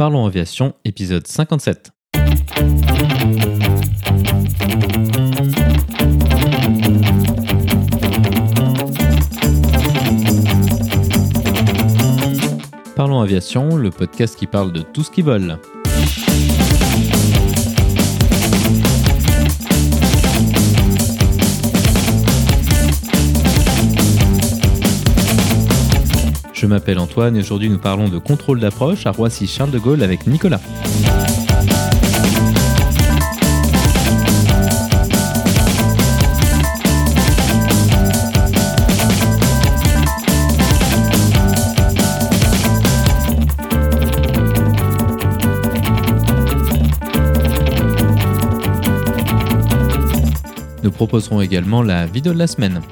Parlons Aviation, épisode 57. Parlons Aviation, le podcast qui parle de tout ce qui vole. Je m'appelle Antoine et aujourd'hui nous parlons de contrôle d'approche à Roissy Charles de Gaulle avec Nicolas. Nous proposerons également la vidéo de la semaine.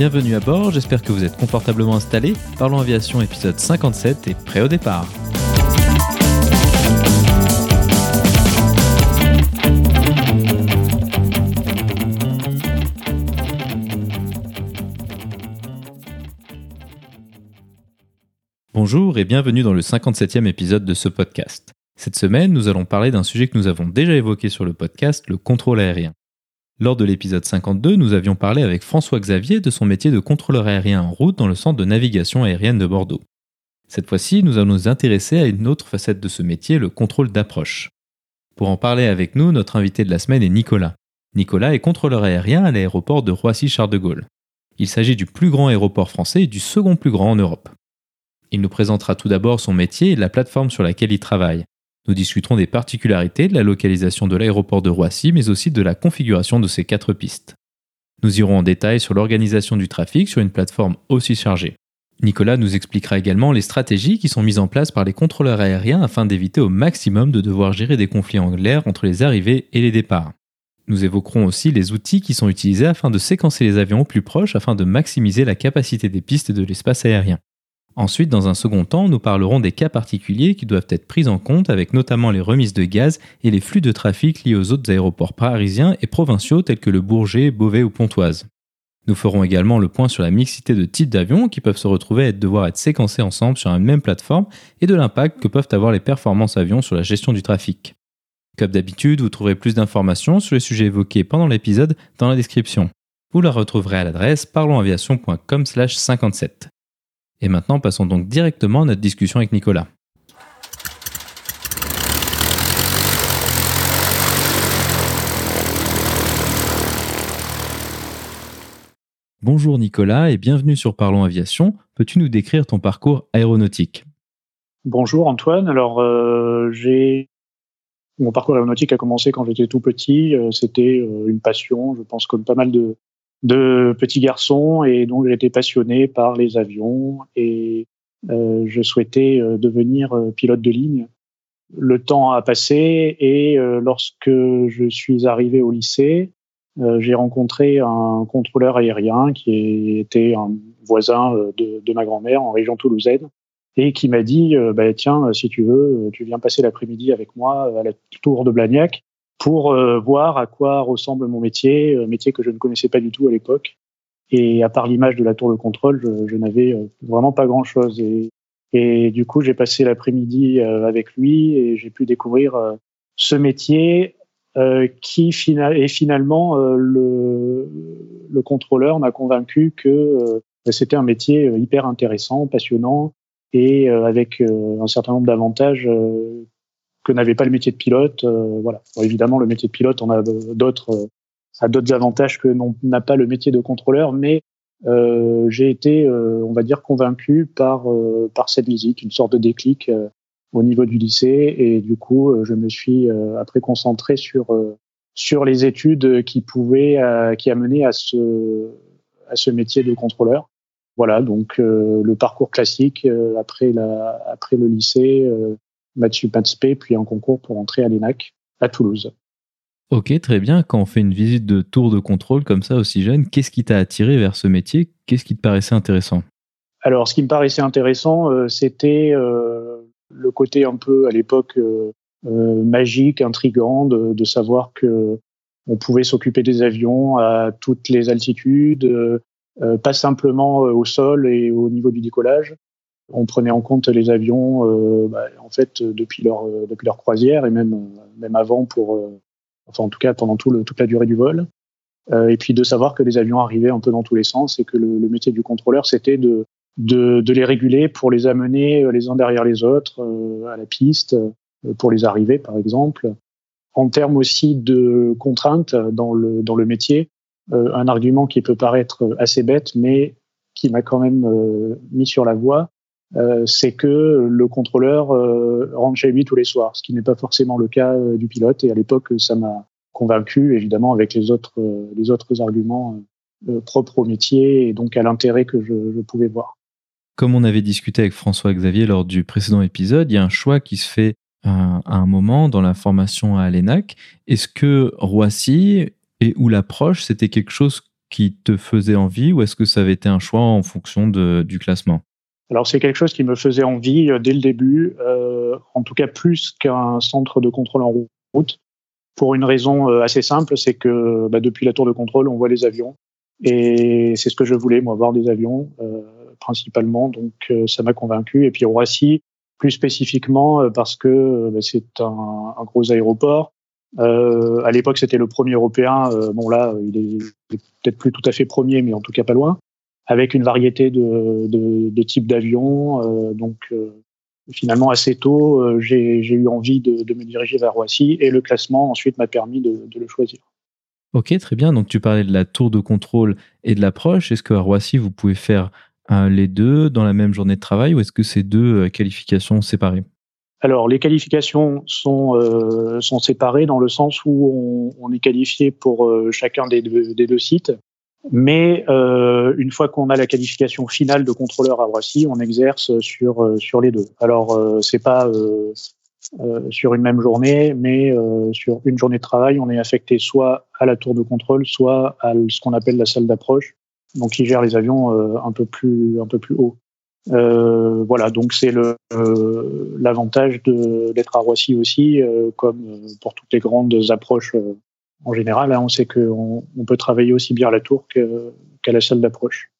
Bienvenue à bord, j'espère que vous êtes confortablement installés. Parlons Aviation épisode 57 et prêt au départ. Bonjour et bienvenue dans le 57e épisode de ce podcast. Cette semaine, nous allons parler d'un sujet que nous avons déjà évoqué sur le podcast, le contrôle aérien. Lors de l'épisode 52, nous avions parlé avec François Xavier de son métier de contrôleur aérien en route dans le centre de navigation aérienne de Bordeaux. Cette fois-ci, nous allons nous intéresser à une autre facette de ce métier, le contrôle d'approche. Pour en parler avec nous, notre invité de la semaine est Nicolas. Nicolas est contrôleur aérien à l'aéroport de Roissy-Charles de Gaulle. Il s'agit du plus grand aéroport français et du second plus grand en Europe. Il nous présentera tout d'abord son métier et la plateforme sur laquelle il travaille. Nous discuterons des particularités de la localisation de l'aéroport de Roissy, mais aussi de la configuration de ces quatre pistes. Nous irons en détail sur l'organisation du trafic sur une plateforme aussi chargée. Nicolas nous expliquera également les stratégies qui sont mises en place par les contrôleurs aériens afin d'éviter au maximum de devoir gérer des conflits en l'air entre les arrivées et les départs. Nous évoquerons aussi les outils qui sont utilisés afin de séquencer les avions au plus proche afin de maximiser la capacité des pistes et de l'espace aérien. Ensuite, dans un second temps, nous parlerons des cas particuliers qui doivent être pris en compte avec notamment les remises de gaz et les flux de trafic liés aux autres aéroports parisiens et provinciaux tels que le Bourget, Beauvais ou Pontoise. Nous ferons également le point sur la mixité de types d'avions qui peuvent se retrouver à devoir être séquencés ensemble sur une même plateforme et de l'impact que peuvent avoir les performances avions sur la gestion du trafic. Comme d'habitude, vous trouverez plus d'informations sur les sujets évoqués pendant l'épisode dans la description. Vous la retrouverez à l'adresse parlonsaviation.com/57. Et maintenant, passons donc directement à notre discussion avec Nicolas. Bonjour Nicolas et bienvenue sur Parlons Aviation. Peux-tu nous décrire ton parcours aéronautique? Bonjour Antoine. Alors, euh, j'ai mon parcours aéronautique a commencé quand j'étais tout petit. Euh, c'était euh, une passion, je pense, comme pas mal de, de petits garçons et donc j'étais passionné par les avions et euh, je souhaitais euh, devenir euh, pilote de ligne. Le temps a passé et lorsque je suis arrivé au lycée, j'ai rencontré un contrôleur aérien qui était un voisin de, de ma grand-mère en région toulousaine et qui m'a dit bah, tiens si tu veux tu viens passer l'après-midi avec moi à la tour de Blagnac pour euh, voir à quoi ressemble mon métier, euh, métier que je ne connaissais pas du tout à l'époque. Et à part l'image de la tour de contrôle, je, je n'avais euh, vraiment pas grand-chose. Et, et, du coup, j'ai passé l'après-midi avec lui et j'ai pu découvrir ce métier qui et finalement le, le, contrôleur m'a convaincu que c'était un métier hyper intéressant, passionnant et avec un certain nombre d'avantages que n'avait pas le métier de pilote. Euh, voilà. évidemment, le métier de pilote, on a d'autres, euh, a d'autres avantages que n'a pas le métier de contrôleur, mais euh, j'ai été, on va dire, convaincu par par cette visite, une sorte de déclic au niveau du lycée, et du coup, je me suis après concentré sur sur les études qui pouvaient qui amenaient à ce à ce métier de contrôleur. Voilà, donc le parcours classique après la après le lycée, Mathieu Patspé, puis un concours pour entrer à l'ENAC à Toulouse. Ok, très bien. Quand on fait une visite de tour de contrôle comme ça aussi jeune, qu'est-ce qui t'a attiré vers ce métier? Qu'est-ce qui te paraissait intéressant? Alors, ce qui me paraissait intéressant, euh, c'était euh, le côté un peu à l'époque euh, magique, intrigant, de, savoir que on pouvait s'occuper des avions à toutes les altitudes, pas simplement au sol et au niveau du décollage. On prenait en compte les avions, bah, en fait, depuis leur depuis leur croisière et même même avant pour, enfin en tout cas pendant toute la durée du vol. et puis de savoir que les avions arrivaient un peu dans tous les sens et que le, métier du contrôleur c'était de de, de, les réguler pour les amener euh, les uns derrière les autres euh, à la piste, euh, pour les arriver par exemple. En termes aussi de contraintes dans le, dans le métier, un argument qui peut paraître assez bête, mais qui m'a quand même mis sur la voie, c'est que le contrôleur rentre chez lui tous les soirs, ce qui n'est pas forcément le cas du pilote. Et à l'époque, ça m'a convaincu, évidemment, avec les autres, les autres arguments propres au métier et donc à l'intérêt que je, pouvais voir. Comme on avait discuté avec François Xavier lors du précédent épisode, il y a un choix qui se fait à, un moment dans la formation à l'ENAC. Est-ce que Roissy et ou l'approche, c'était quelque chose qui te faisait envie ou est-ce que ça avait été un choix en fonction du classement? Alors c'est quelque chose qui me faisait envie euh, dès le début, euh, en tout cas plus qu'un centre de contrôle en route, pour une raison euh, assez simple, c'est que bah, depuis la tour de contrôle, on voit les avions, et c'est ce que je voulais, moi, voir des avions principalement. Donc euh, ça m'a convaincu. Et puis Roissy, plus spécifiquement euh, parce que euh, bah, c'est un, un, gros aéroport. Euh, à l'époque, c'était le premier européen. bon là, il est, peut-être plus tout à fait premier, mais en tout cas pas loin, avec une variété de, de, de types d'avions. donc finalement, assez tôt, j'ai eu envie de, de, me diriger vers Roissy et le classement ensuite m'a permis de, de, le choisir. Ok, très bien. Donc tu parlais de la tour de contrôle et de l'approche. Est-ce qu'à Roissy, vous pouvez faire euh, les deux dans la même journée de travail ou est-ce que c'est deux euh, qualifications séparées? Alors, les qualifications sont, euh, sont séparées dans le sens où on, on est qualifié pour euh, chacun des deux, des deux, sites. Mais euh, une fois qu'on a la qualification finale de contrôleur à Roissy, on exerce sur, sur les deux. Alors, c'est pas sur une même journée, mais sur une journée de travail, on est affecté soit à la tour de contrôle, soit à ce qu'on appelle la salle d'approche, donc ils gèrent les avions euh, un peu plus un peu plus haut. Euh, voilà, donc c'est le euh, l'avantage d'être à Roissy aussi, comme pour toutes les grandes approches en général. Hein, on sait qu'on on peut travailler aussi bien à la tour qu'à la salle d'approche.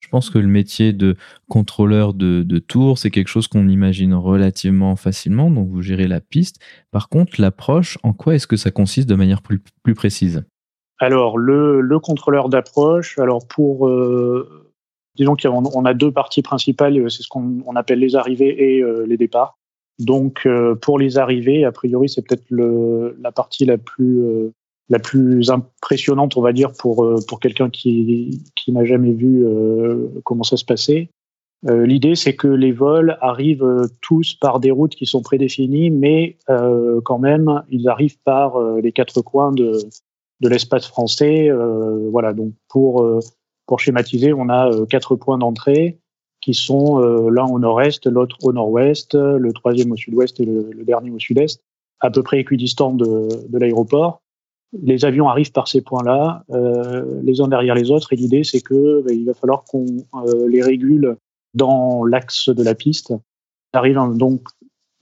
Je pense que le métier de contrôleur de, de tour, c'est quelque chose qu'on imagine relativement facilement, donc vous gérez la piste. Par contre, l'approche, en quoi est-ce que ça consiste de manière plus, plus précise? Alors, le, le contrôleur d'approche, alors pour, euh, disons qu'on a deux parties principales, c'est ce qu'on on appelle les arrivées et euh, les départs. Donc, euh, pour les arrivées, a priori, c'est peut-être la partie la plus, euh, la plus impressionnante, on va dire, pour, pour quelqu'un qui, qui n'a jamais vu comment ça se passait. L'idée, c'est que les vols arrivent tous par des routes qui sont prédéfinies, mais quand même, ils arrivent par les quatre coins de, de l'espace français. Euh, voilà, donc pour euh, pour schématiser, on a euh, quatre points d'entrée qui sont l'un au nord-est, l'autre au nord-ouest, le troisième au sud-ouest et le, dernier au sud-est, à peu près équidistants de, de l'aéroport. Les avions arrivent par ces points-là, euh, les uns derrière les autres, et l'idée c'est que bah, il va falloir qu'on euh, les régule dans l'axe de la piste. Arrive donc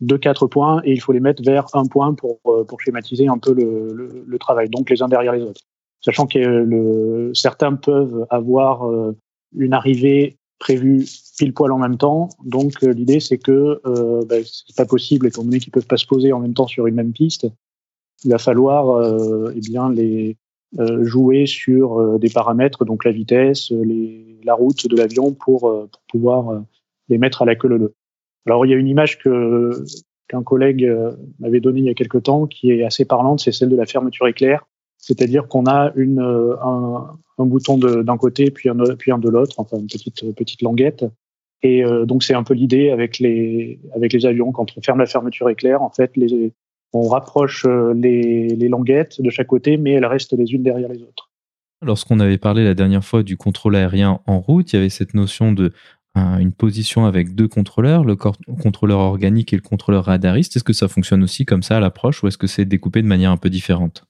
de quatre points et il faut les mettre vers un point pour, euh, pour schématiser un peu le, travail, donc les uns derrière les autres. Sachant que certains peuvent avoir une arrivée prévue pile poil en même temps, donc l'idée c'est que euh, ben, c'est pas possible étant donné qu'ils peuvent pas se poser en même temps sur une même piste. Il va falloir euh, eh bien les jouer sur des paramètres, donc la vitesse, les, la route de l'avion pour, pour pouvoir les mettre à la queue leu. Alors il y a une image que qu'un collègue euh, m'avait donnée il y a quelque temps qui est assez parlante, c'est celle de la fermeture éclair. C'est-à-dire qu'on a une, euh, un, un bouton d'un côté puis un, puis un de l'autre, enfin une petite petite languette. Et euh, donc c'est un peu l'idée avec les avec les avions quand on ferme la fermeture éclair, en fait les on rapproche les, les languettes de chaque côté, mais elles restent les unes derrière les autres. Lorsqu'on avait parlé la dernière fois du contrôle aérien en route, il y avait cette notion de une position avec deux contrôleurs, le contrôleur organique et le contrôleur radariste. Est-ce que ça fonctionne aussi comme ça à l'approche ou est-ce que c'est découpé de manière un peu différente?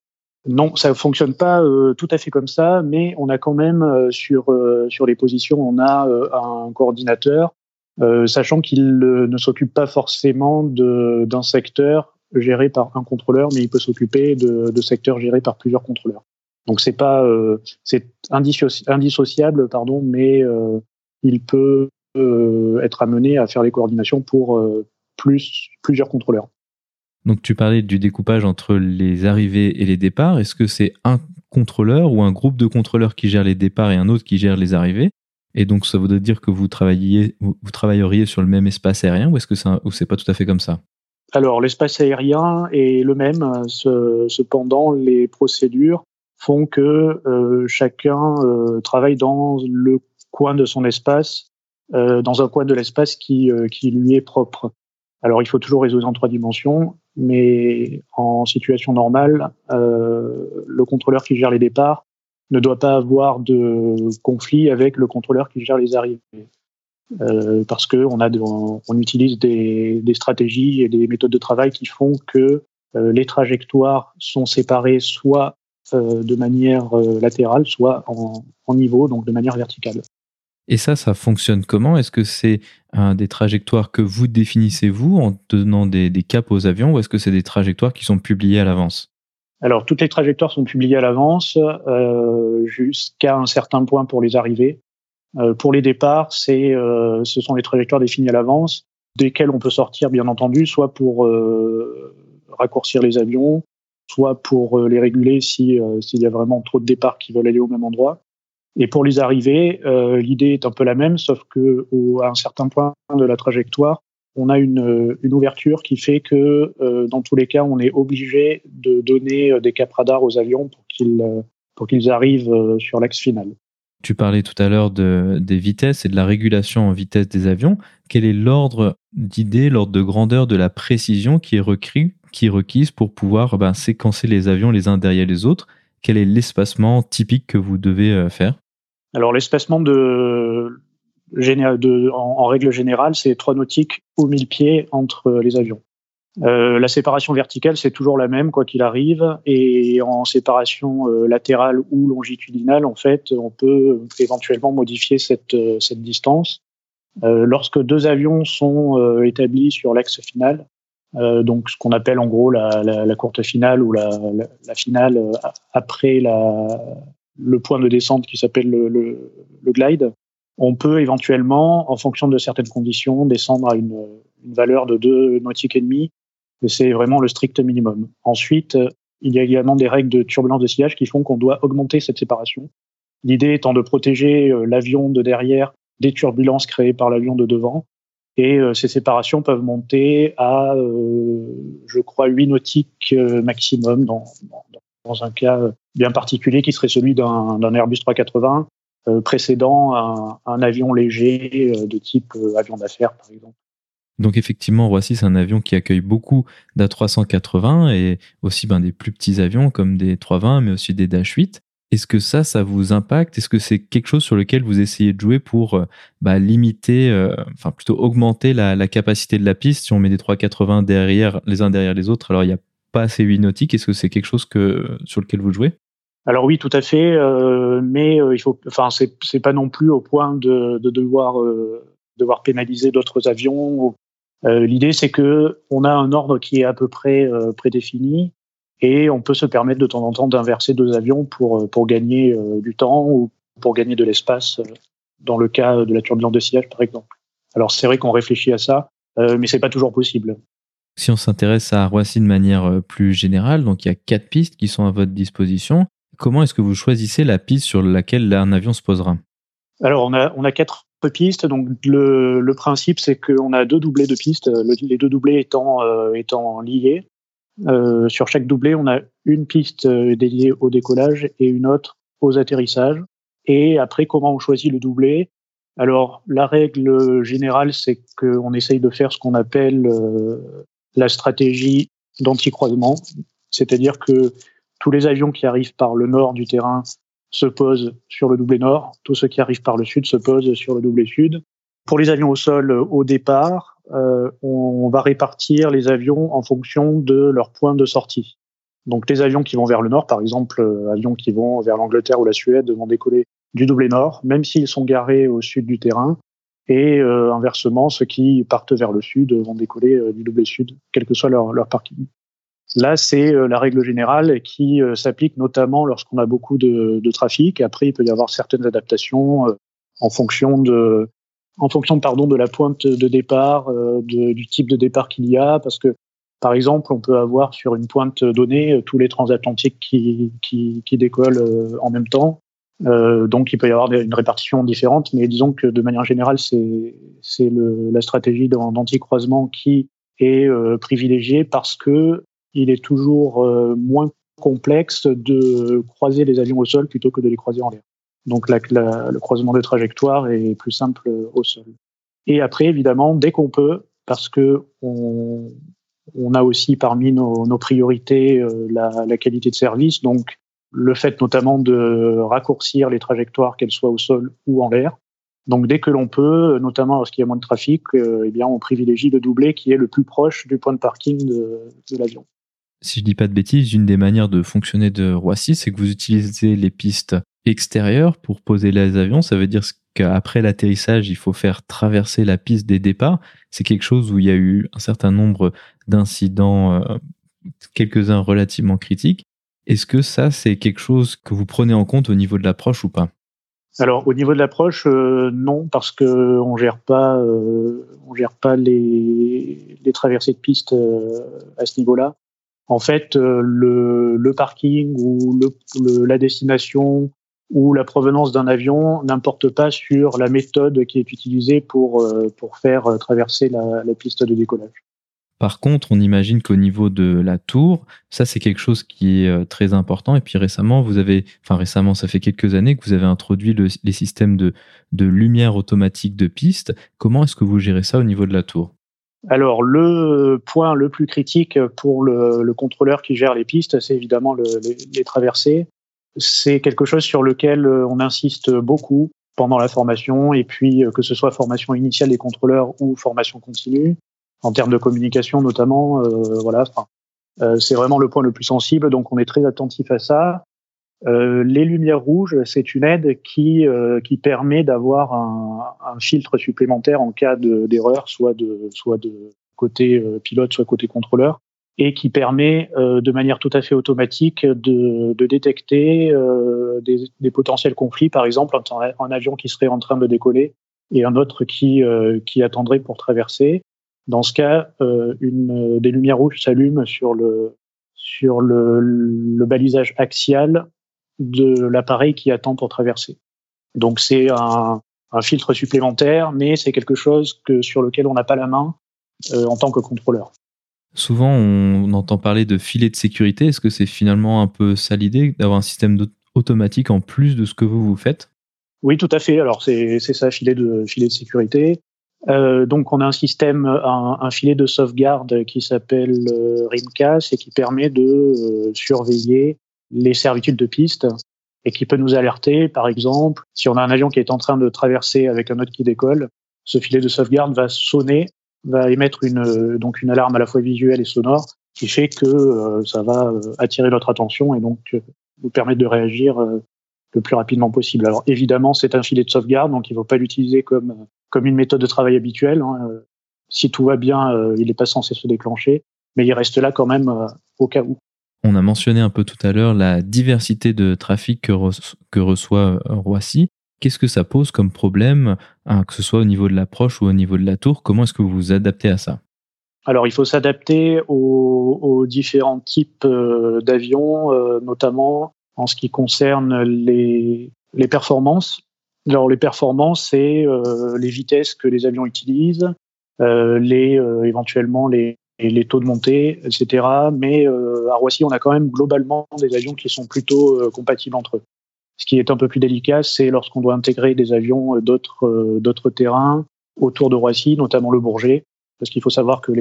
Non, ça fonctionne pas euh, tout à fait comme ça, mais on a quand même euh, sur euh, sur les positions, on a un coordinateur, sachant qu'il ne s'occupe pas forcément d'un secteur gérés par un contrôleur, mais il peut s'occuper de, secteurs gérés par plusieurs contrôleurs. Donc c'est pas euh, c'est indissociable pardon, mais euh, il peut euh, être amené à faire les coordinations pour plus plusieurs contrôleurs. Donc tu parlais du découpage entre les arrivées et les départs. Est-ce que c'est un contrôleur ou un groupe de contrôleurs qui gère les départs et un autre qui gère les arrivées? Et donc ça voudrait dire que vous travailliez vous, travailleriez sur le même espace aérien ou est-ce que c'est pas tout à fait comme ça? Alors l'espace aérien est le même. Cependant les procédures font que euh, chacun euh, travaille dans le coin de son espace, euh, dans un coin de l'espace qui, qui lui est propre. Alors il faut toujours résoudre en trois dimensions, mais en situation normale, le contrôleur qui gère les départs ne doit pas avoir de conflit avec le contrôleur qui gère les arrivées. Euh, parce qu'on on, on utilise des, des, stratégies et des méthodes de travail qui font que euh, les trajectoires sont séparées soit euh, de manière latérale, soit en, niveau, donc de manière verticale. Et ça, ça fonctionne comment? Est-ce que c'est des trajectoires que vous définissez vous en donnant des, caps aux avions ou est-ce que c'est des trajectoires qui sont publiées à l'avance? Alors, toutes les trajectoires sont publiées à l'avance jusqu'à un certain point pour les arrivées. Pour les départs, c'est, ce sont les trajectoires définies à l'avance, desquelles on peut sortir, bien entendu, soit pour raccourcir les avions, soit pour euh, les réguler si euh, s'il y a vraiment trop de départs qui veulent aller au même endroit. Et pour les arrivées, euh, l'idée est un peu la même, sauf que à un certain point de la trajectoire, on a une, une ouverture qui fait que dans tous les cas, on est obligé de donner des cap radars aux avions pour qu'ils pour qu'ils arrivent sur l'axe final. Tu parlais tout à l'heure de, des vitesses et de la régulation en vitesse des avions. Quel est l'ordre d'idée, l'ordre de grandeur de la précision qui est requis qui est requise pour pouvoir ben, séquencer les avions les uns derrière les autres? Quel est l'espacement typique que vous devez euh, faire? Alors l'espacement de, de, en, règle générale, c'est 3 nautiques ou 1000 pieds entre les avions. Euh, la séparation verticale, c'est toujours la même, quoi qu'il arrive. Et en séparation euh, latérale ou longitudinale, en fait, on peut éventuellement modifier cette, cette distance. lorsque deux avions sont établis sur l'axe final, euh, donc ce qu'on appelle en gros la, la, courte finale ou la, la finale euh, après le point de descente qui s'appelle le, le, le, glide. On peut éventuellement, en fonction de certaines conditions, descendre à une, une valeur de 2 nautiques et demi. C'est vraiment le strict minimum. Ensuite, il y a également des règles de turbulence de sillage qui font qu'on doit augmenter cette séparation. L'idée étant de protéger euh, l'avion de derrière des turbulences créées par l'avion de devant et euh, ces séparations peuvent monter à, euh, je crois, 8 nautiques euh, maximum dans, dans, un cas bien particulier qui serait celui d'un Airbus 380 précédant un, avion léger de type avion d'affaires, par exemple. Donc effectivement, Roissy, c'est un avion qui accueille beaucoup d'A380 et aussi ben, des plus petits avions comme des 320, mais aussi des Dash 8. Est-ce que ça, ça vous impacte? Est-ce que c'est quelque chose sur lequel vous essayez de jouer pour euh, bah, limiter, euh, enfin plutôt augmenter la, capacité de la piste? Si on met des 380 derrière, les uns derrière les autres, alors il n'y a pas assez 8 nautiques. Est-ce que c'est quelque chose que, sur lequel vous jouez? Alors oui, tout à fait, euh, mais il faut, enfin c'est pas non plus au point de, devoir devoir pénaliser d'autres avions. L'idée c'est que on a un ordre qui est à peu près prédéfini et on peut se permettre de temps en temps d'inverser deux avions pour, euh, pour gagner euh, du temps ou pour gagner de l'espace euh, dans le cas de la turbulence de sillage, par exemple. Alors c'est vrai qu'on réfléchit à ça, mais c'est pas toujours possible. Si on s'intéresse à Roissy de manière plus générale, donc il y a quatre pistes qui sont à votre disposition. Comment est-ce que vous choisissez la piste sur laquelle un avion se posera? Alors on a, on a quatre pistes. Donc le, principe c'est qu'on a deux doublés de pistes, les deux doublés étant, étant liés. Euh, sur chaque doublé, on a une piste euh, dédiée au décollage et une autre aux atterrissages. Et après, comment on choisit le doublé? Alors, la règle générale, c'est qu'on essaye de faire ce qu'on appelle euh, la stratégie d'anticroisement, c'est-à-dire que tous les avions qui arrivent par le nord du terrain se posent sur le doublé nord, tous ceux qui arrivent par le sud se posent sur le doublé sud. Pour les avions au sol, au départ, euh, on va répartir les avions en fonction de leur point de sortie. Donc les avions qui vont vers le nord, par exemple, euh, avions qui vont vers l'Angleterre ou la Suède, vont décoller du doublé nord, même s'ils sont garés au sud du terrain. et inversement, ceux qui partent vers le sud vont décoller du doublé sud, quel que soit leur parking. Là, c'est la règle générale qui s'applique notamment lorsqu'on a beaucoup de, trafic. Après, il peut y avoir certaines adaptations en fonction de, en fonction pardon de la pointe de départ, du type de départ qu'il y a, parce que par exemple, on peut avoir sur une pointe donnée euh, tous les transatlantiques qui, qui, décollent euh, en même temps. Euh, donc, il peut y avoir une répartition différente, mais disons que de manière générale, c'est la stratégie d'anti-croisement qui est euh, privilégiée parce que il est toujours euh, moins complexe de croiser les avions au sol plutôt que de les croiser en l'air. Donc, la, la, le croisement de trajectoire est plus simple au sol. Et après, évidemment, dès qu'on peut, parce que on, on a aussi parmi nos, nos priorités euh, la, la, qualité de service, donc le fait notamment de raccourcir les trajectoires, qu'elles soient au sol ou en l'air. Donc dès que l'on peut, notamment lorsqu'il y a moins de trafic, euh, eh bien on privilégie le doublé qui est le plus proche du point de parking de, de l'avion. Si je dis pas de bêtises, une des manières de fonctionner de Roissy, c'est que vous utilisez les pistes extérieures pour poser les avions. Ça veut dire qu'après l'atterrissage, il faut faire traverser la piste des départs. C'est quelque chose où il y a eu un certain nombre d'incidents, euh, quelques-uns relativement critiques. Est-ce que ça, c'est quelque chose que vous prenez en compte au niveau de l'approche ou pas? Alors, au niveau de l'approche, euh, non, parce que on gère pas, euh, on gère pas les, traversées de piste à ce niveau-là. En fait, euh, le, parking ou la destination ou la provenance d'un avion n'importe pas sur la méthode qui est utilisée pour, euh, faire traverser la, piste de décollage. Par contre, on imagine qu'au niveau de la tour, ça c'est quelque chose qui est euh, très important. Et puis récemment, vous avez, enfin récemment, ça fait quelques années que vous avez introduit le, les systèmes de, de lumière automatique de piste. Comment est-ce que vous gérez ça au niveau de la tour? Alors le point le plus critique pour le, le contrôleur qui gère les pistes, c'est évidemment le, les, les, traversées. C'est quelque chose sur lequel euh, on insiste beaucoup pendant la formation et puis euh, que ce soit formation initiale des contrôleurs ou formation continue en termes de communication notamment. Euh, voilà, euh, c'est vraiment le point le plus sensible, donc on est très attentif à ça. Euh, les lumières rouges, c'est une aide qui euh, qui permet d'avoir un, un, filtre supplémentaire en cas d'erreur, soit de soit de côté euh, pilote, soit côté contrôleur, et qui permet euh, de manière tout à fait automatique de, de détecter des, des, potentiels conflits, par exemple un, un, avion qui serait en train de décoller et un autre qui qui attendrait pour traverser. Dans ce cas, une, des lumières rouges s'allument sur le sur le, le balisage axial de l'appareil qui attend pour traverser. Donc c'est un, un, filtre supplémentaire, mais c'est quelque chose que sur lequel on n'a pas la main euh, en tant que contrôleur. Souvent, on entend parler de filet de sécurité. Est-ce que c'est finalement un peu ça l'idée d'avoir un système automatique en plus de ce que vous vous faites? Oui, tout à fait. Alors c'est ça, filet de filet de sécurité. Euh, donc on a un système, un, un filet de sauvegarde qui s'appelle euh, RIMCAS et qui permet de euh, surveiller les servitudes de piste et qui peut nous alerter, par exemple, si on a un avion qui est en train de traverser avec un autre qui décolle, ce filet de sauvegarde va sonner, va émettre une, euh, donc une alarme à la fois visuelle et sonore qui fait que euh, ça va euh, attirer notre attention et donc nous permettre de réagir le plus rapidement possible. Alors évidemment, c'est un filet de sauvegarde, donc il ne faut pas l'utiliser comme comme une méthode de travail habituelle. Hein. Si tout va bien, il n'est pas censé se déclencher, mais il reste là quand même au cas où. On a mentionné un peu tout à l'heure la diversité de trafic que, re que reçoit euh, Roissy. Qu'est-ce que ça pose comme problème, hein, que ce soit au niveau de l'approche ou au niveau de la tour? Comment est-ce que vous vous adaptez à ça? Alors, il faut s'adapter aux, différents types euh, d'avions, euh, notamment en ce qui concerne les, performances. Alors les performances, c'est les vitesses que les avions utilisent, les éventuellement les, les taux de montée, etc. Mais euh, à Roissy, on a quand même globalement des avions qui sont plutôt euh, compatibles entre eux. Ce qui est un peu plus délicat, c'est lorsqu'on doit intégrer des avions d'autres d'autres terrains autour de Roissy, notamment le Bourget, parce qu'il faut savoir que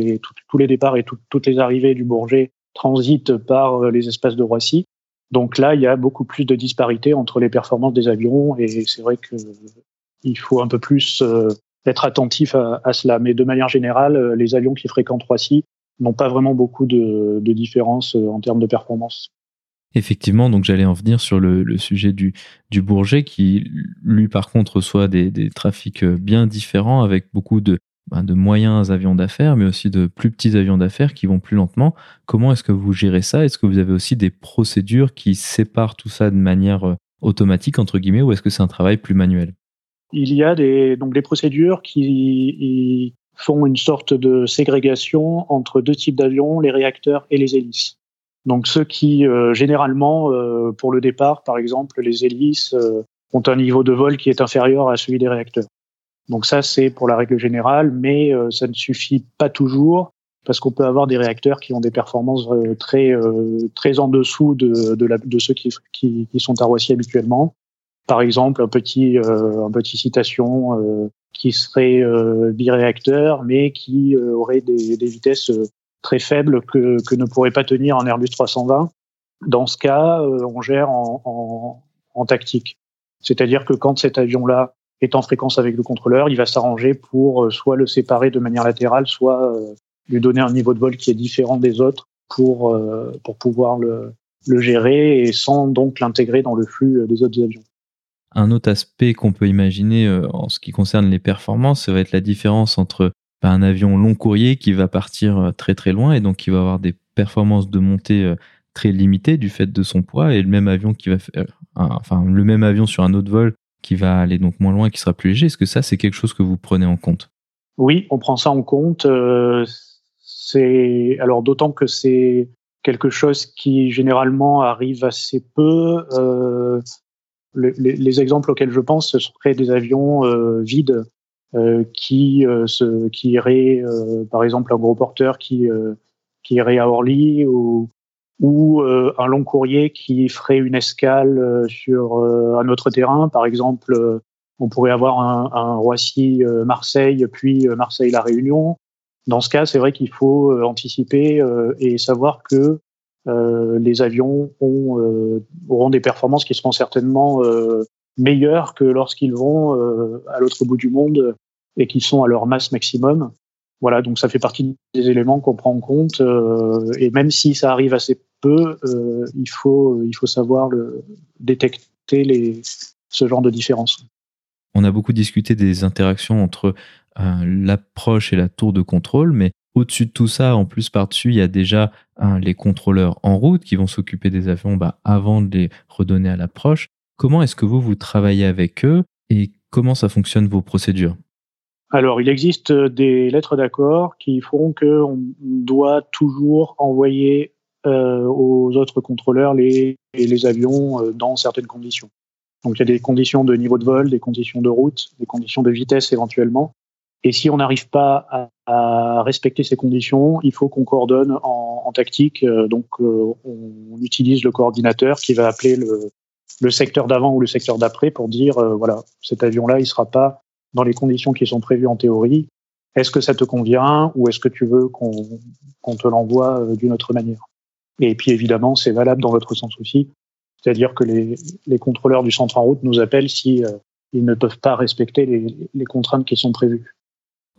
tous les départs et tout, toutes les arrivées du Bourget transitent par les espaces de Roissy. Donc là, il y a beaucoup plus de disparité entre les performances des avions et c'est vrai que il faut un peu plus euh, être attentif à, cela. Mais de manière générale, euh, les avions qui fréquentent Roissy n'ont pas vraiment beaucoup de, de différence euh, en termes de performance. Effectivement, donc j'allais en venir sur le, sujet du, Bourget qui, lui, par contre, reçoit des, trafics bien différents avec beaucoup de, ben, de moyens avions d'affaires, mais aussi de plus petits avions d'affaires qui vont plus lentement. Comment est-ce que vous gérez ça? Est-ce que vous avez aussi des procédures qui séparent tout ça de manière euh, automatique, entre guillemets, ou est-ce que c'est un travail plus manuel? Il y a des, donc des procédures qui font une sorte de ségrégation entre deux types d'avions, les réacteurs et les hélices. Donc ceux qui, euh, généralement, euh, pour le départ, par exemple, les hélices euh, ont un niveau de vol qui est inférieur à celui des réacteurs. Donc ça, c'est pour la règle générale, mais ça ne suffit pas toujours parce qu'on peut avoir des réacteurs qui ont des performances très très en dessous de, ceux qui, qui, qui, sont à Roissy habituellement. Par exemple, un petit un petit citation qui serait biréacteur, mais qui aurait des, des vitesses très faible que, que ne pourrait pas tenir un Airbus 320. Dans ce cas, euh, on gère en, en, en tactique. C'est-à-dire que quand cet avion-là est en fréquence avec le contrôleur, il va s'arranger pour euh, soit le séparer de manière latérale, soit euh, lui donner un niveau de vol qui est différent des autres pour, pour pouvoir le, le gérer et sans donc l'intégrer dans le flux des autres avions. Un autre aspect qu'on peut imaginer en ce qui concerne les performances, ça va être la différence entre un avion long courrier qui va partir euh, très très loin et donc qui va avoir des performances de montée euh, très limitées du fait de son poids et le même avion qui va faire, euh, enfin le même avion sur un autre vol qui va aller donc moins loin, qui sera plus léger. Est-ce que ça c'est quelque chose que vous prenez en compte? Oui, on prend ça en compte. c'est alors d'autant que c'est quelque chose qui généralement arrive assez peu. Les, exemples auxquels je pense, ce seraient des avions vides euh, qui euh, se, qui irait, euh, par exemple, un gros porteur qui qui irait à Orly ou ou un long courrier qui ferait une escale sur un autre terrain. Par exemple, on pourrait avoir un, un Roissy-Marseille, puis Marseille-La Réunion. Dans ce cas, c'est vrai qu'il faut anticiper et savoir que les avions ont, auront des performances qui seront certainement meilleures que lorsqu'ils vont à l'autre bout du monde et qui sont à leur masse maximum. Voilà, donc ça fait partie des éléments qu'on prend en compte. Euh, et même si ça arrive assez peu, euh, il faut il faut savoir détecter les, ce genre de différence. On a beaucoup discuté des interactions entre euh, l'approche et la tour de contrôle, mais au-dessus de tout ça, en plus par-dessus, il y a déjà les contrôleurs en route qui vont s'occuper des avions bah, avant de les redonner à l'approche. Comment est-ce que vous, vous travaillez avec eux et comment ça fonctionne vos procédures? Alors, il existe des lettres d'accord qui font qu'on doit toujours envoyer euh, aux autres contrôleurs les, les avions euh, dans certaines conditions. Donc, il y a des conditions de niveau de vol, des conditions de route, des conditions de vitesse éventuellement. Et si on n'arrive pas à, à, respecter ces conditions, il faut qu'on coordonne en, en tactique. Euh, donc, euh, on utilise le coordinateur qui va appeler le, le secteur d'avant ou le secteur d'après pour dire, euh, voilà, cet avion-là, il sera pas dans les conditions qui sont prévues en théorie. Est-ce que ça te convient ou est-ce que tu veux qu'on te l'envoie euh, d'une autre manière? Et puis évidemment, c'est valable dans votre sens aussi. C'est-à-dire que les, les, contrôleurs du centre en route nous appellent si euh, ils ne peuvent pas respecter les, les contraintes qui sont prévues.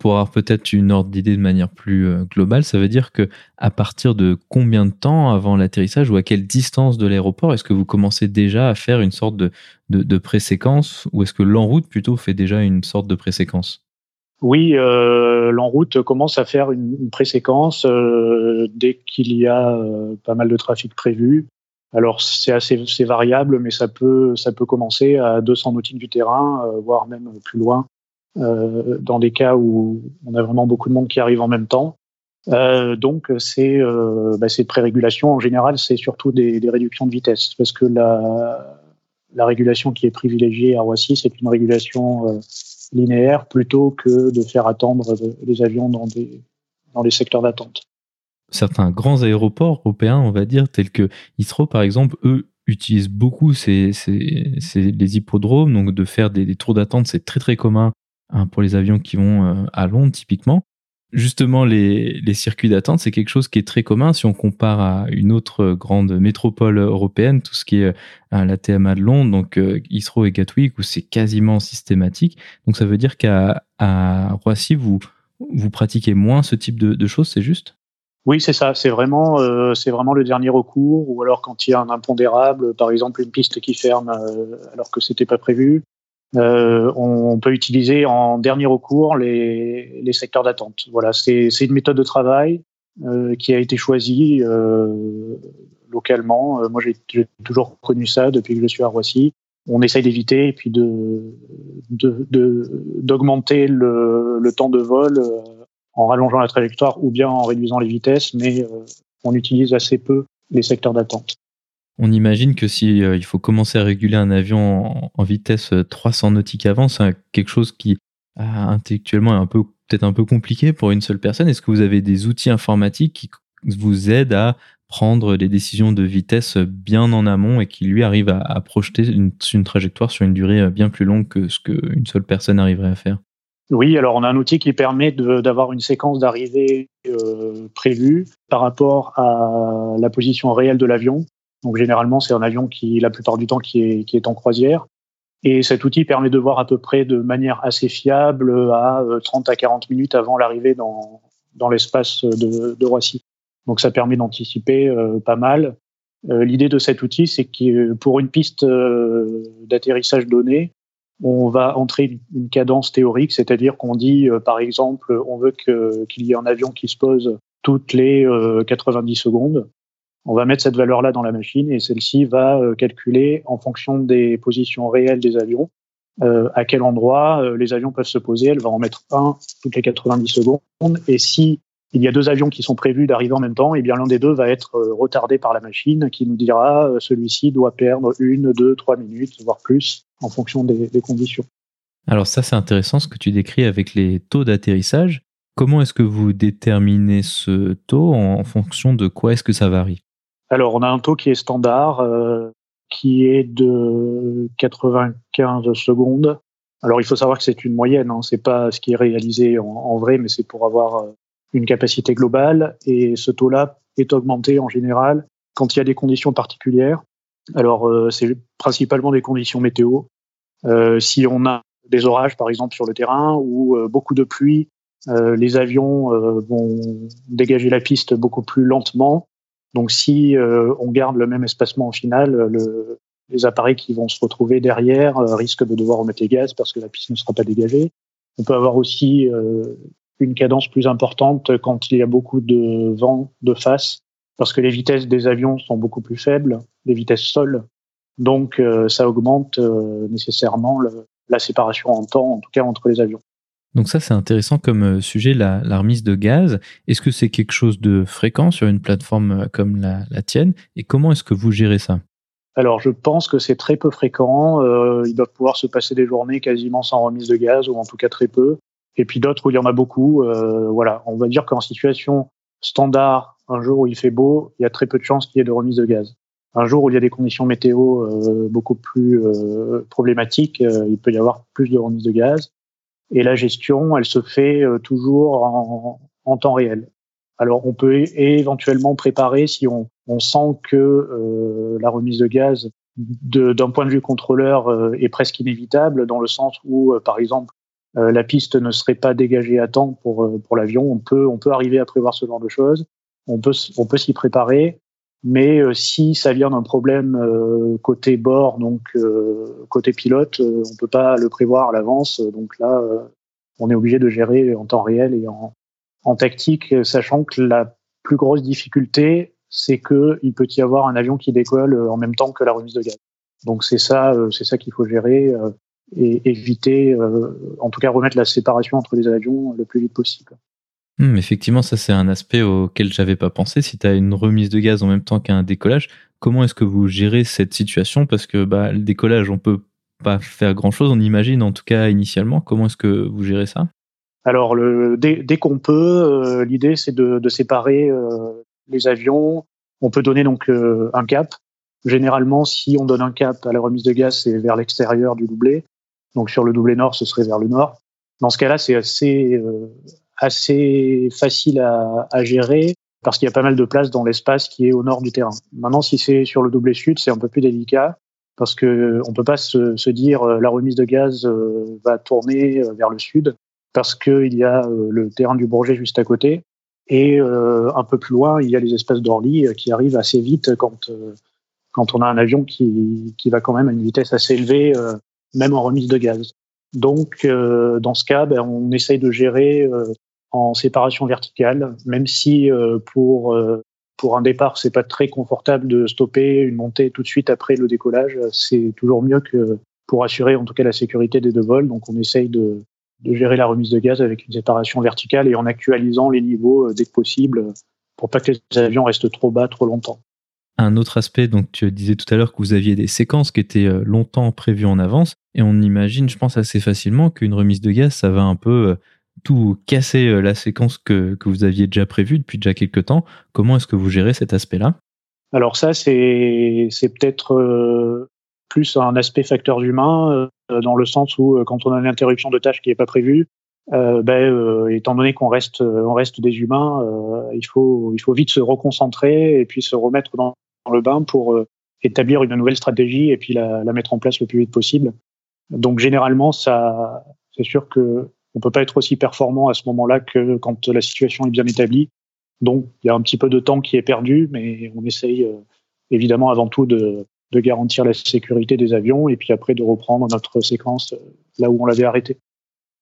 Pour avoir peut-être une ordre d'idée de manière plus euh, globale, ça veut dire que à partir de combien de temps avant l'atterrissage ou à quelle distance de l'aéroport est-ce que vous commencez déjà à faire une sorte de, préséquence ou est-ce que l'enroute plutôt fait déjà une sorte de préséquence? Oui, euh, l'enroute commence à faire une, préséquence euh, dès qu'il y a pas mal de trafic prévu. Alors c'est assez variable, mais ça peut ça peut commencer à 200 nautiques du terrain, voire même plus loin. Euh, dans des cas où on a vraiment beaucoup de monde qui arrive en même temps. Euh, donc c'est euh, bah, ces pré-régulations en général, c'est surtout des, réductions de vitesse parce que la, la régulation qui est privilégiée à Roissy, c'est une régulation linéaire plutôt que de faire attendre les avions dans les secteurs d'attente. Certains grands aéroports européens, on va dire, tels que Heathrow par exemple, eux utilisent beaucoup ces, les hippodromes, donc de faire des tours d'attente, c'est très très commun Hein, pour les avions qui vont euh, à Londres typiquement. Justement, les, circuits d'attente, c'est quelque chose qui est très commun si on compare à une autre grande métropole européenne, tout ce qui est euh, la TMA de Londres, donc euh, Heathrow et Gatwick, où c'est quasiment systématique. Donc ça veut dire qu'à à Roissy, vous, vous pratiquez moins ce type de, choses, c'est juste? Oui, c'est ça. C'est vraiment, vraiment le dernier recours, ou alors quand il y a un impondérable, par exemple une piste qui ferme alors que c'était pas prévu. Euh, on peut utiliser en dernier recours les, les secteurs d'attente. Voilà, c'est une méthode de travail euh, qui a été choisie euh, localement. moi, j'ai toujours connu ça depuis que je suis à Roissy. On essaye d'éviter et puis de d'augmenter de, le, le, temps de vol en rallongeant la trajectoire ou bien en réduisant les vitesses, mais euh, on utilise assez peu les secteurs d'attente. On imagine que si euh, il faut commencer à réguler un avion en, vitesse 300 euh, nautiques avant, c'est quelque chose qui intellectuellement est peut-être un peu compliqué pour une seule personne. Est-ce que vous avez des outils informatiques qui vous aident à prendre des décisions de vitesse bien en amont et qui lui arrivent à, projeter une, trajectoire sur une durée bien plus longue que ce qu'une seule personne arriverait à faire? Oui, alors on a un outil qui permet d'avoir une séquence d'arrivée euh, prévue par rapport à la position réelle de l'avion. Donc généralement, c'est un avion qui, la plupart du temps, est, en croisière. Et cet outil permet de voir à peu près de manière assez fiable à 30 euh, à 40 minutes avant l'arrivée dans, l'espace de, Roissy. Donc ça permet d'anticiper euh, pas mal. Euh, L'idée de cet outil, c'est que pour une piste d'atterrissage donnée, on va entrer une cadence théorique, c'est-à-dire qu'on dit, par exemple, on veut qu'il y ait un avion qui se pose toutes les 90 euh, secondes. On va mettre cette valeur-là dans la machine et celle-ci va euh, calculer en fonction des positions réelles des avions à quel endroit les avions peuvent se poser. Elle va en mettre un toutes les 90 secondes et si il y a deux avions qui sont prévus d'arriver en même temps, eh bien l'un des deux va être retardé par la machine qui nous dira celui-ci doit perdre une, deux, trois minutes, voire plus en fonction des, conditions. Alors ça, c'est intéressant ce que tu décris avec les taux d'atterrissage. Comment est-ce que vous déterminez ce taux en fonction de quoi est-ce que ça varie? Alors on a un taux qui est standard, euh, qui est de 95 secondes. Alors il faut savoir que c'est une moyenne, hein, c'est pas ce qui est réalisé en, vrai, mais c'est pour avoir euh, une capacité globale. Et ce taux-là est augmenté en général quand il y a des conditions particulières. Alors euh, c'est principalement des conditions météo. Si on a des orages, par exemple, sur le terrain ou beaucoup de pluie, les avions vont dégager la piste beaucoup plus lentement. Donc, si on garde le même espacement au final, le, les appareils qui vont se retrouver derrière risquent de devoir remettre les gaz parce que la piste ne sera pas dégagée. On peut avoir aussi une cadence plus importante quand il y a beaucoup de vent de face, parce que les vitesses des avions sont beaucoup plus faibles, les vitesses sol, donc, euh, ça augmente euh, nécessairement la séparation en temps, en tout cas entre les avions. Donc ça, c'est intéressant comme euh, sujet, la, remise de gaz. Est-ce que c'est quelque chose de fréquent sur une plateforme comme la, tienne? Et comment est-ce que vous gérez ça? Alors, je pense que c'est très peu fréquent. ils doivent pouvoir se passer des journées quasiment sans remise de gaz, ou en tout cas très peu. Et puis d'autres où il y en a beaucoup. voilà, on va dire qu'en situation standard, un jour où il fait beau, il y a très peu de chances qu'il y ait de remise de gaz un jour où il y a des conditions météo euh, beaucoup plus euh, problématiques, euh, il peut y avoir plus de remise de gaz. Et la gestion, elle se fait toujours en, en, temps réel. Alors, on peut éventuellement préparer si on, on sent que la remise de gaz, d'un point de vue contrôleur, est presque inévitable, dans le sens où, par exemple, la piste ne serait pas dégagée à temps pour, pour l'avion. On peut, on peut arriver à prévoir ce genre de choses. On peut, on peut s'y préparer mais euh, si ça vient d'un problème euh, côté bord, donc euh, côté pilote, on peut pas le prévoir à l'avance. Donc là, on est obligé de gérer en temps réel et en, en tactique, sachant que la plus grosse difficulté, c'est que il peut y avoir un avion qui décolle en même temps que la remise de gaz. Donc c'est ça, c'est ça qu'il faut gérer et éviter, en tout cas remettre la séparation entre les avions le plus vite possible. Hmm, effectivement, ça c'est un aspect auquel j'avais pas pensé. Si tu as une remise de gaz en même temps qu'un décollage, comment est-ce que vous gérez cette situation? Parce que bah, le décollage, on peut pas faire grand-chose, on imagine en tout cas initialement. Comment est-ce que vous gérez ça? Alors, le, dès, qu'on peut, euh, l'idée c'est de, séparer euh, les avions. On peut donner donc euh, un cap. Généralement, si on donne un cap à la remise de gaz, c'est vers l'extérieur du doublé. Donc sur le doublé nord, ce serait vers le nord. Dans ce cas-là, c'est assez, assez facile à, gérer parce qu'il y a pas mal de place dans l'espace qui est au nord du terrain. Maintenant, si c'est sur le doublé sud, c'est un peu plus délicat parce que on peut pas se, se dire euh, la remise de gaz euh, va tourner euh, vers le sud parce qu'il y a le terrain du Bourget juste à côté. Et un peu plus loin, il y a les espaces d'Orly qui arrivent assez vite quand quand on a un avion qui, qui va quand même à une vitesse assez élevée, même en remise de gaz. Donc, dans ce cas, ben, on essaye de gérer en séparation verticale, même si pour pour un départ, c'est pas très confortable de stopper une montée tout de suite après le décollage. C'est toujours mieux que pour assurer en tout cas la sécurité des deux vols. Donc on essaye de, de gérer la remise de gaz avec une séparation verticale et en actualisant les niveaux euh, dès que possible pour pas que les avions restent trop bas trop longtemps. Un autre aspect, donc tu disais tout à l'heure que vous aviez des séquences qui étaient euh, longtemps prévues en avance, et on imagine, je pense assez facilement, qu'une remise de gaz, ça va un peu euh, tout casser la séquence que, que vous aviez déjà prévue depuis déjà quelques temps. Comment est-ce que vous gérez cet aspect-là? Alors ça, c'est peut-être plus un aspect facteur humain, dans le sens où quand on a une interruption de tâche qui n'est pas prévue, euh, ben, étant donné qu'on reste, on reste des humains, euh, il faut, il faut vite se reconcentrer et puis se remettre dans, le bain pour établir une nouvelle stratégie et puis la, mettre en place le plus vite possible. Donc généralement, ça, c'est sûr que on peut pas être aussi performant à ce moment-là que quand la situation est bien établie. Donc, il y a un petit peu de temps qui est perdu, mais on essaye euh, évidemment avant tout de, de, garantir la sécurité des avions et puis après de reprendre notre séquence euh, là où on l'avait arrêté.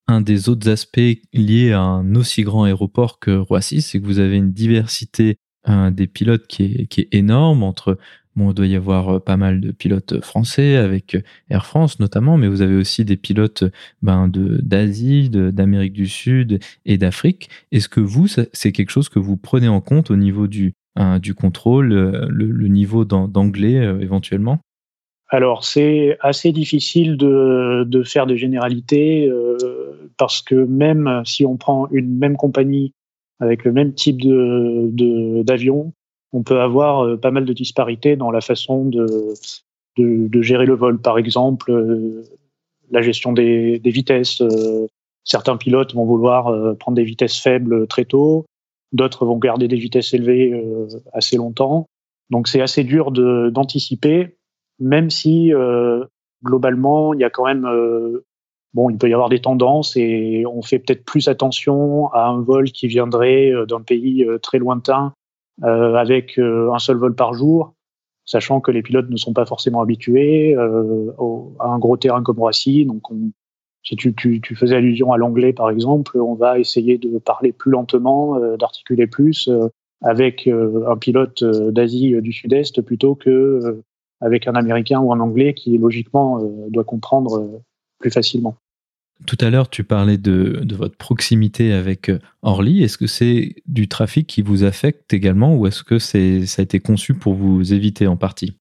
Un des autres aspects liés à un aussi grand aéroport que Roissy, c'est que vous avez une diversité euh, des pilotes qui est, qui est énorme entre Bon, il doit y avoir euh, pas mal de pilotes français avec euh, Air France notamment, mais vous avez aussi des pilotes ben, d'Asie, d'Amérique du Sud et d'Afrique. Est-ce que vous, c'est quelque chose que vous prenez en compte au niveau du, hein, du contrôle, euh, le, niveau d'anglais éventuellement? Alors c'est assez difficile de, de, faire des généralités parce que même si on prend une même compagnie avec le même type d'avion, on peut avoir euh, pas mal de disparités dans la façon de, de, gérer le vol. Par exemple, euh, la gestion des, vitesses. Euh, certains pilotes vont vouloir prendre des vitesses faibles très tôt, d'autres vont garder des vitesses élevées assez longtemps. Donc c'est assez dur d'anticiper, même si globalement il y a quand même bon, il peut y avoir des tendances et on fait peut-être plus attention à un vol qui viendrait d'un pays très lointain euh, avec euh, un seul vol par jour, sachant que les pilotes ne sont pas forcément habitués euh, à un gros terrain comme Roissy. Donc, si tu, faisais allusion à l'anglais, par exemple, on va essayer de parler plus lentement, d'articuler plus avec un pilote d'Asie du Sud-Est plutôt que avec un Américain ou un Anglais qui logiquement doit comprendre plus facilement. Tout à l'heure, tu parlais de, votre proximité avec euh, Orly. Est-ce que c'est du trafic qui vous affecte également ou est-ce que ça a été conçu pour vous éviter en partie?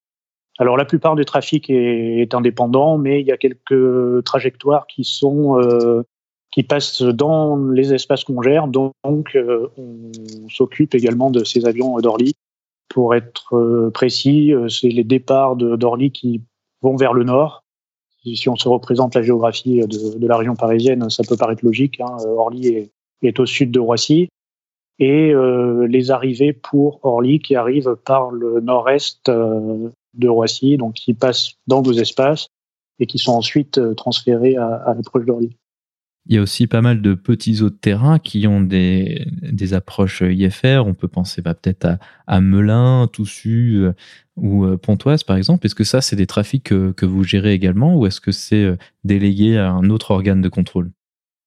Alors la plupart du trafic est, indépendant, mais il y a quelques trajectoires qui sont euh, qui passent dans les espaces qu'on gère. Donc euh, on s'occupe également de ces avions d'Orly. Pour être précis, c'est les départs d'Orly qui vont vers le nord si on se représente la géographie de, la région parisienne, ça peut paraître logique. Hein. Orly est, au sud de Roissy. Et euh, les arrivées pour Orly qui arrivent par le nord-est euh, de Roissy, donc qui passent dans nos espaces et qui sont ensuite euh, transférés à, à l'approche d'Orly. Il y a aussi pas mal de petits autres terrains qui ont des, des approches IFR. On peut penser bah, peut-être à, Melun, Toussus euh, ou euh, Pontoise, par exemple. Est-ce que ça, c'est des trafics que, que, vous gérez également ou est-ce que c'est euh, délégué à un autre organe de contrôle?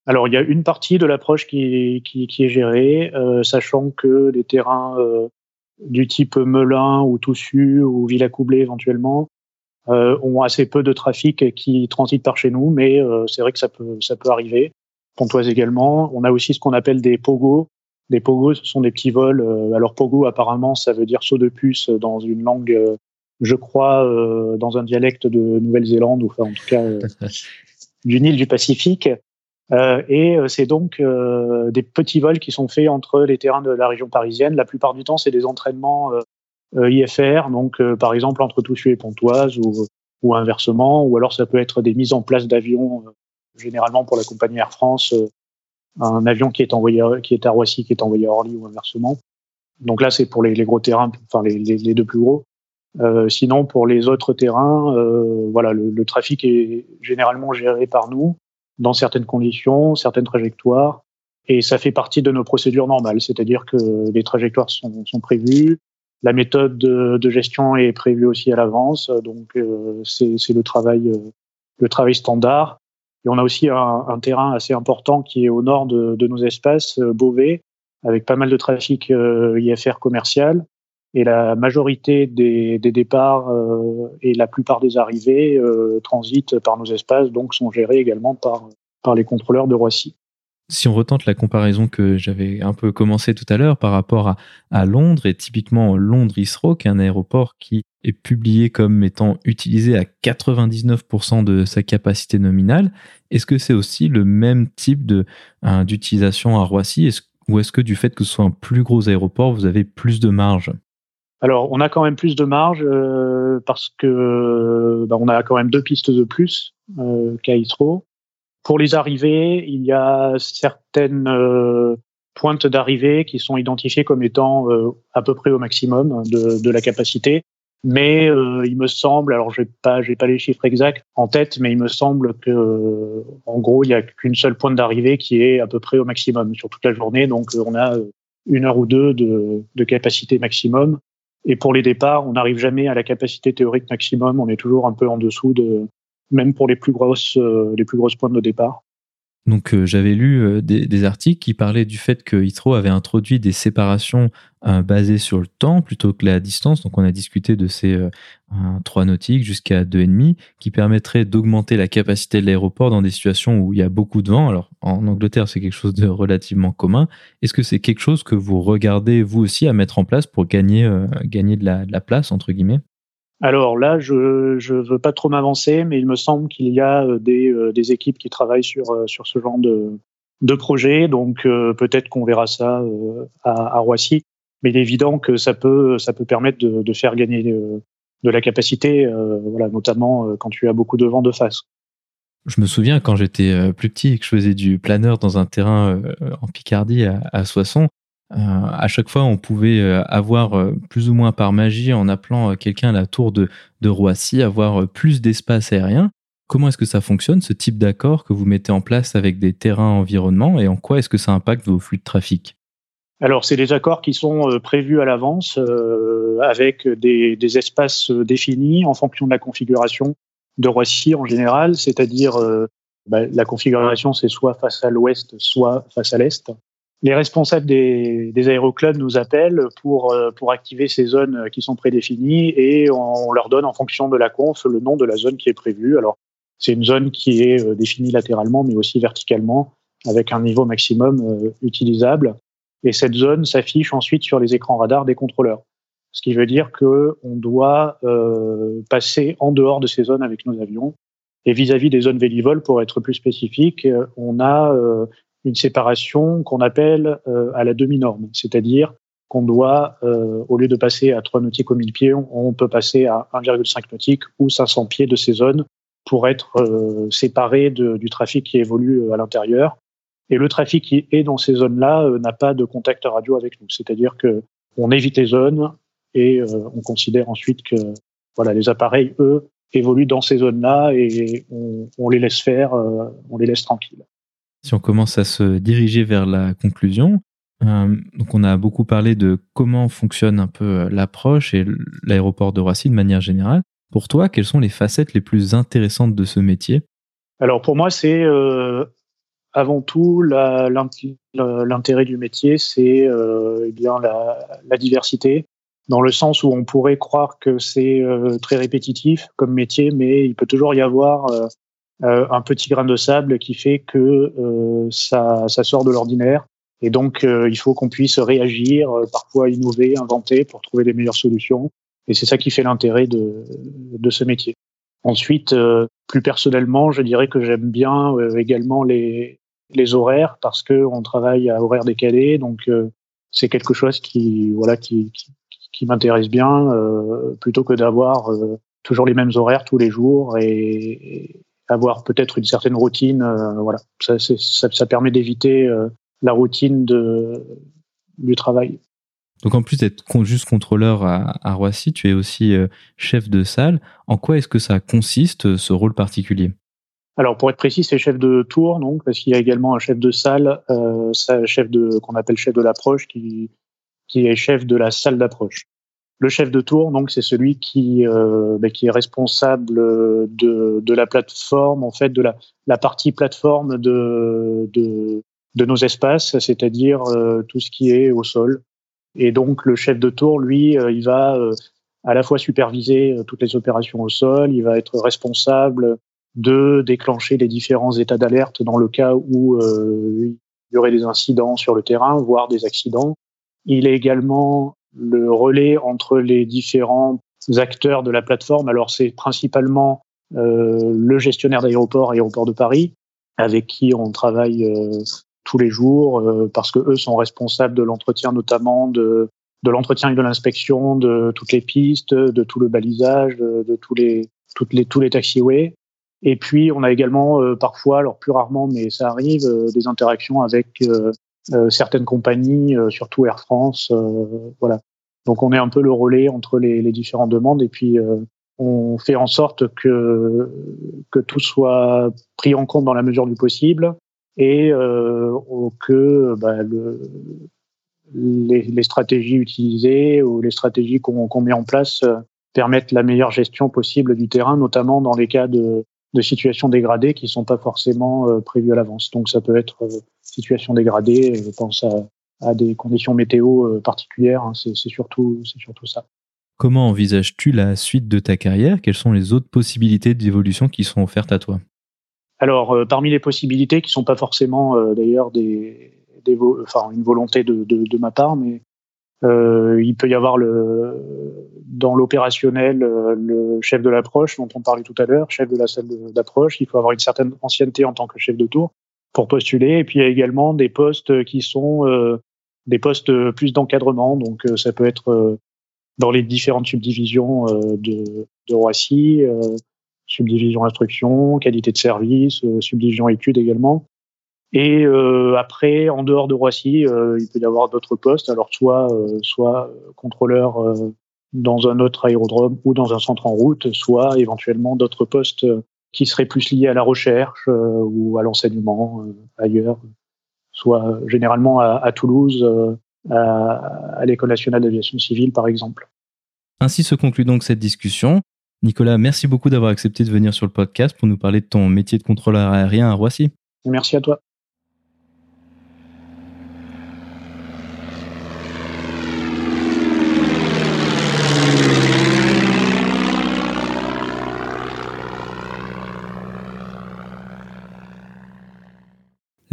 Alors, il y a une partie de l'approche qui, qui, est gérée, sachant que les terrains du type Melun ou Toussus ou Villacoublay éventuellement ont assez peu de trafic qui transite par chez nous, mais euh, c'est vrai que ça peut, ça peut arriver. Pontoise également. On a aussi ce qu'on appelle des pogo. Des pogo, ce sont des petits vols. Euh, alors pogo, apparemment, ça veut dire saut de puce dans une langue, je crois, dans un dialecte de Nouvelle-Zélande, ou enfin en tout cas d'une île du Pacifique. Euh, et c'est donc euh, des petits vols qui sont faits entre les terrains de la région parisienne. La plupart du temps, c'est des entraînements euh, IFR, donc euh, par exemple entre Toussus et Pontoise ou, ou inversement, ou alors ça peut être des mises en place d'avions, euh, généralement pour la compagnie Air France, un avion qui est envoyé qui est à Roissy qui est envoyé à Orly ou inversement. Donc là c'est pour les, les, gros terrains, enfin les, les, les deux plus gros. Euh, sinon pour les autres terrains, euh, voilà le, le, trafic est généralement géré par nous dans certaines conditions, certaines trajectoires Et ça fait partie de nos procédures normales, c'est-à-dire que les trajectoires sont, sont prévues, la méthode de, gestion est prévue aussi à l'avance, donc euh, c'est le travail, euh, le travail standard. Et on a aussi un, un, terrain assez important qui est au nord de, de nos espaces, euh, Beauvais, avec pas mal de trafic IFR commercial. Et la majorité des, des départs et la plupart des arrivées transitent par nos espaces, donc sont gérés également par, par les contrôleurs de Roissy. Si on retente la comparaison que j'avais un peu commencé tout à l'heure par rapport à, Londres, et typiquement Londres Heathrow, qui est un aéroport qui est publié comme étant utilisé à 99% de sa capacité nominale, est-ce que c'est aussi le même type hein, d'utilisation à Roissy? Ou est-ce que du fait que ce soit un plus gros aéroport, vous avez plus de marge? Alors, on a quand même plus de marge euh, parce que bah, on a quand même deux pistes de plus euh, qu'à Heathrow. Pour les arrivées, il y a certaines euh, pointes d'arrivée qui sont identifiées comme étant euh, à peu près au maximum de, de la capacité. Mais euh, il me semble, alors j'ai pas, j'ai pas les chiffres exacts en tête, mais il me semble que, en gros, il y a qu'une seule pointe d'arrivée qui est à peu près au maximum sur toute la journée. Donc, on a une heure ou deux de, de capacité maximum. Et pour les départs, on n'arrive jamais à la capacité théorique maximum. On est toujours un peu en dessous de, même pour les plus grosses, euh, les de départ. Donc euh, j'avais lu euh, des, articles qui parlaient du fait que Heathrow avait introduit des séparations basées sur le temps plutôt que la distance. Donc on a discuté de ces 3 nautiques jusqu'à 2,5 qui permettraient d'augmenter la capacité de l'aéroport dans des situations où il y a beaucoup de vent. Alors en Angleterre c'est quelque chose de relativement commun. Est-ce que c'est quelque chose que vous regardez vous aussi à mettre en place pour gagner, gagner de la place entre guillemets? Alors là, je ne veux pas trop m'avancer, mais il me semble qu'il y a euh, des, euh, des, équipes qui travaillent sur, euh, ce genre de, projet. Donc peut-être qu'on verra ça à, Roissy. Mais il est évident que ça peut, ça peut permettre de, faire gagner de la capacité, voilà, notamment quand tu as beaucoup de vent de face. Je me souviens quand j'étais plus petit et que je faisais du planeur dans un terrain en Picardie à Soissons, euh, à chaque fois, on pouvait euh, avoir euh, plus ou moins par magie, en appelant quelqu'un à la tour de, Roissy, avoir plus d'espace aérien. Comment est-ce que ça fonctionne, ce type d'accord que vous mettez en place avec des terrains environnement et en quoi est-ce que ça impacte vos flux de trafic? Alors, c'est des accords qui sont prévus à l'avance avec des, des, espaces définis en fonction de la configuration de Roissy en général, c'est-à-dire bah, la configuration, c'est soit face à l'ouest, soit face à l'est les responsables des, aéroclubs nous appellent pour, euh, pour activer ces zones qui sont prédéfinies et on, leur donne en fonction de la conf le nom de la zone qui est prévue. Alors, c'est une zone qui est euh, définie latéralement mais aussi verticalement avec un niveau maximum euh, utilisable. Et cette zone s'affiche ensuite sur les écrans radars des contrôleurs. Ce qui veut dire que on doit passer en dehors de ces zones avec nos avions. Et vis-à-vis -vis des zones Vélivol, pour être plus spécifique, on a une séparation qu'on appelle euh, à la demi-norme, c'est-à-dire qu'on doit, euh, au lieu de passer à 3 nautiques au 1000 pieds, on, peut passer à 1,5 nautiques ou 500 pieds de ces zones pour être euh, séparé de, du trafic qui évolue à l'intérieur. Et le trafic qui est dans ces zones-là n'a pas de contact radio avec nous, c'est-à-dire que on évite les zones et on considère ensuite que voilà les appareils eux évoluent dans ces zones-là et on, on, les laisse faire, on les laisse tranquilles si on commence à se diriger vers la conclusion, euh, donc on a beaucoup parlé de comment fonctionne un peu euh, l'approche et l'aéroport de Roissy de manière générale. Pour toi, quelles sont les facettes les plus intéressantes de ce métier? Alors pour moi, c'est euh, avant tout l'intérêt du métier, c'est eh bien la, la, diversité, dans le sens où on pourrait croire que c'est très répétitif comme métier, mais il peut toujours y avoir euh, un petit grain de sable qui fait que euh, ça, ça, sort de l'ordinaire. Et donc, euh, il faut qu'on puisse réagir, parfois innover, inventer pour trouver les meilleures solutions. Et c'est ça qui fait l'intérêt de, de ce métier. Ensuite, plus personnellement, je dirais que j'aime bien également les, les horaires parce que on travaille à horaire décalé, donc c'est quelque chose qui voilà qui, qui, qui m'intéresse bien plutôt que d'avoir toujours les mêmes horaires tous les jours et, avoir peut-être une certaine routine. Euh, voilà, ça, ça, ça, permet d'éviter euh, la routine de, du travail. Donc en plus d'être juste contrôleur à, à, Roissy, tu es aussi euh, chef de salle. En quoi est-ce que ça consiste ce rôle particulier? Alors pour être précis, c'est chef de tour, donc parce qu'il y a également un chef de salle, euh, chef de qu'on appelle chef de l'approche, qui qui est chef de la salle d'approche. Le chef de tour, donc, c'est celui qui euh, qui est responsable de, la plateforme, en fait, de la, partie plateforme de, nos espaces, c'est-à-dire euh, tout ce qui est au sol. Et donc, le chef de tour, lui, euh, il va à la fois superviser toutes les opérations au sol, il va être responsable de déclencher les différents états d'alerte dans le cas où il y aurait des incidents sur le terrain, voire des accidents. Il est également le relais entre les différents acteurs de la plateforme. Alors c'est principalement euh, le gestionnaire d'aéroport, Aéroport de Paris, avec qui on travaille euh, tous les jours, euh, parce que eux sont responsables de l'entretien notamment de, de l'entretien et de l'inspection de toutes les pistes, de tout le balisage, de, tous les toutes les tous les taxiways. Et puis on a également euh, parfois, alors plus rarement, mais ça arrive, euh, des interactions avec euh, certaines compagnies, euh, surtout Air France. Euh, voilà. Donc on est un peu le relais entre les, les différentes demandes et puis on fait en sorte que que tout soit pris en compte dans la mesure du possible et euh, que bah, le, les, les, stratégies utilisées ou les stratégies qu'on qu met en place permettent la meilleure gestion possible du terrain, notamment dans les cas de, de situations dégradées qui sont pas forcément euh, prévues à l'avance. Donc ça peut être euh, situation dégradée, je pense à, à des conditions météo euh, particulières, hein, c'est surtout, surtout ça. Comment envisages-tu la suite de ta carrière? Quelles sont les autres possibilités d'évolution qui sont offertes à toi? Alors, euh, parmi les possibilités, qui sont pas forcément euh, d'ailleurs des, des enfin, une volonté de, de, de, ma part, mais euh, il peut y avoir le, dans l'opérationnel le chef de l'approche dont on parlait tout à l'heure, chef de la salle d'approche. Il faut avoir une certaine ancienneté en tant que chef de tour pour postuler. Et puis il y a également des postes qui sont euh, des postes plus d'encadrement. Donc euh, ça peut être euh, dans les différentes subdivisions euh, de, de Roissy, subdivision instruction, qualité de service, subdivision études également. Et euh, après, en dehors de Roissy, euh, il peut y avoir d'autres postes. Alors soit euh, soit contrôleur dans un autre aérodrome ou dans un centre en route, soit éventuellement d'autres postes qui seraient plus liés à la recherche ou à l'enseignement ailleurs, soit généralement à, à Toulouse, à, à l'école nationale d'aviation civile par exemple. Ainsi se conclut donc cette discussion. Nicolas, merci beaucoup d'avoir accepté de venir sur le podcast pour nous parler de ton métier de contrôleur aérien à Roissy. Merci à toi.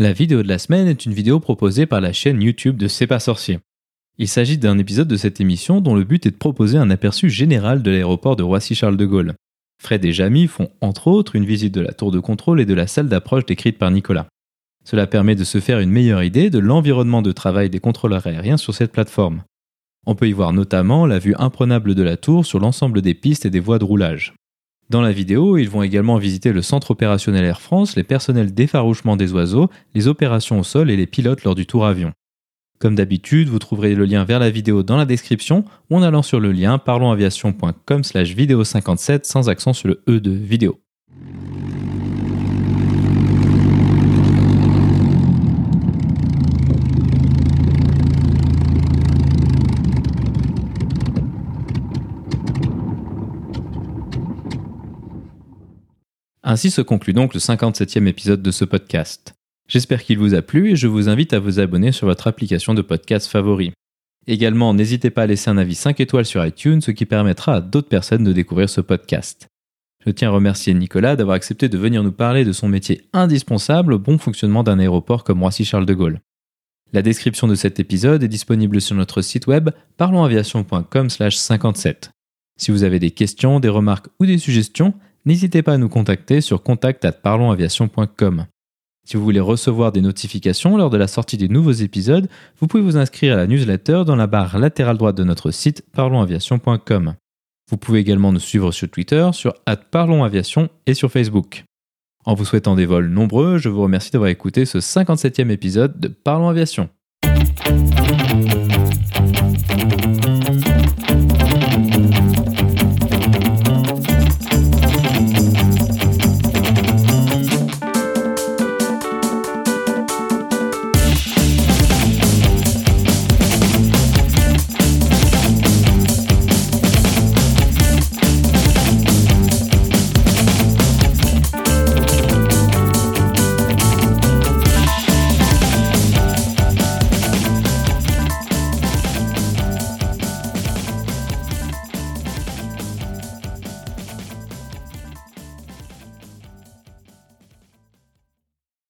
La vidéo de la semaine est une vidéo proposée par la chaîne YouTube de C'est pas sorcier. Il s'agit d'un épisode de cette émission dont le but est de proposer un aperçu général de l'aéroport de Roissy-Charles de Gaulle. Fred et Jamie font entre autres une visite de la tour de contrôle et de la salle d'approche décrite par Nicolas. Cela permet de se faire une meilleure idée de l'environnement de travail des contrôleurs aériens sur cette plateforme. On peut y voir notamment la vue imprenable de la tour sur l'ensemble des pistes et des voies de roulage. Dans la vidéo, ils vont également visiter le centre opérationnel Air France, les personnels d'effarouchement des oiseaux, les opérations au sol et les pilotes lors du tour avion. Comme d'habitude, vous trouverez le lien vers la vidéo dans la description ou en allant sur le lien parlonsaviation.com slash vidéo 57 sans accent sur le E de vidéo. Ainsi se conclut donc le 57e épisode de ce podcast. J'espère qu'il vous a plu et je vous invite à vous abonner sur votre application de podcast favori. Également, n'hésitez pas à laisser un avis 5 étoiles sur iTunes, ce qui permettra à d'autres personnes de découvrir ce podcast. Je tiens à remercier Nicolas d'avoir accepté de venir nous parler de son métier indispensable au bon fonctionnement d'un aéroport comme Roissy-Charles de Gaulle. La description de cet épisode est disponible sur notre site web parlonsaviation.com/57. Si vous avez des questions, des remarques ou des suggestions, n'hésitez pas à nous contacter sur contact@parlonsaviation.com. Si vous voulez recevoir des notifications lors de la sortie des nouveaux épisodes, vous pouvez vous inscrire à la newsletter dans la barre latérale droite de notre site parlonsaviation.com. Vous pouvez également nous suivre sur Twitter, sur @parlonsaviation et sur Facebook. En vous souhaitant des vols nombreux, je vous remercie d'avoir écouté ce 57e épisode de Parlons Aviation.